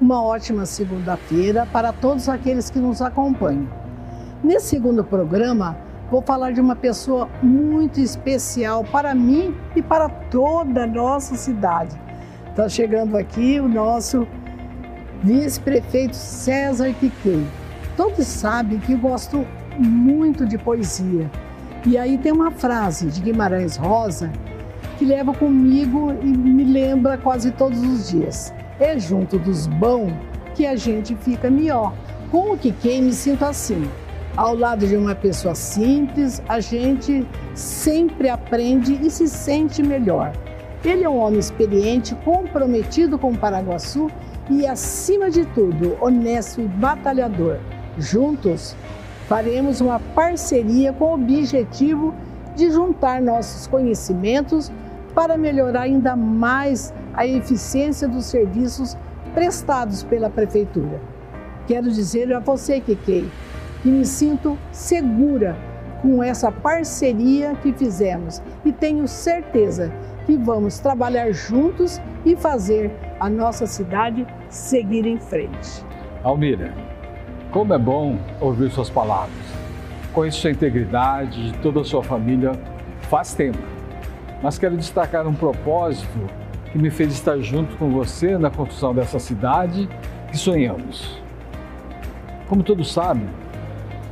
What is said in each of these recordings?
uma ótima segunda-feira para todos aqueles que nos acompanham. Nesse segundo programa, vou falar de uma pessoa muito especial para mim e para toda a nossa cidade. Está chegando aqui o nosso vice-prefeito César Piquet. Todos sabem que gosto muito de poesia. E aí tem uma frase de Guimarães Rosa que leva comigo e me lembra quase todos os dias. É junto dos bons que a gente fica melhor. Com o que quem me sinto assim. Ao lado de uma pessoa simples, a gente sempre aprende e se sente melhor. Ele é um homem experiente, comprometido com o Paraguaçu e, acima de tudo, honesto e batalhador. Juntos, faremos uma parceria com o objetivo de juntar nossos conhecimentos para melhorar ainda mais a eficiência dos serviços prestados pela Prefeitura. Quero dizer a você, Kikei, que me sinto segura com essa parceria que fizemos e tenho certeza que vamos trabalhar juntos e fazer a nossa cidade seguir em frente. Almira, como é bom ouvir suas palavras. Conheço sua integridade de toda a sua família faz tempo, mas quero destacar um propósito que me fez estar junto com você na construção dessa cidade que sonhamos. Como todos sabem,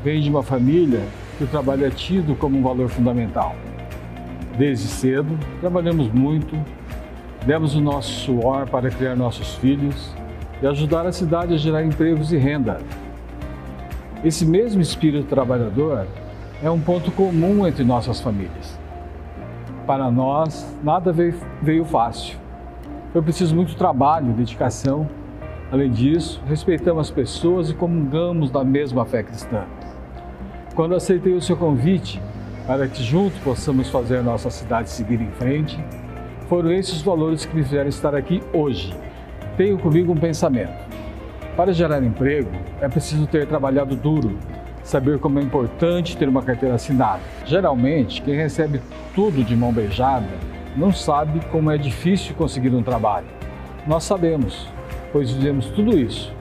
venho de uma família que o trabalho é tido como um valor fundamental. Desde cedo, trabalhamos muito, demos o nosso suor para criar nossos filhos e ajudar a cidade a gerar empregos e renda. Esse mesmo espírito trabalhador é um ponto comum entre nossas famílias. Para nós, nada veio, veio fácil. Foi preciso muito trabalho, dedicação. Além disso, respeitamos as pessoas e comungamos da mesma fé cristã. Quando aceitei o seu convite para que juntos possamos fazer nossa cidade seguir em frente, foram esses os valores que me fizeram estar aqui hoje. Tenho comigo um pensamento. Para gerar emprego, é preciso ter trabalhado duro, saber como é importante ter uma carteira assinada. Geralmente, quem recebe tudo de mão beijada não sabe como é difícil conseguir um trabalho. Nós sabemos, pois vivemos tudo isso.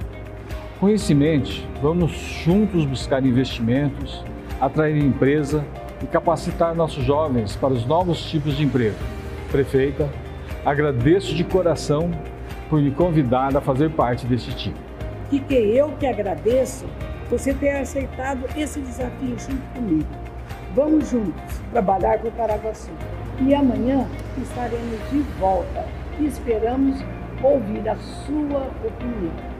Com isso em mente, vamos juntos buscar investimentos, atrair empresa e capacitar nossos jovens para os novos tipos de emprego. Prefeita, agradeço de coração por me convidar a fazer parte desse time que, que eu que agradeço você ter aceitado esse desafio junto comigo. Vamos juntos trabalhar com o Paraguaçu. E amanhã estaremos de volta esperamos ouvir a sua opinião.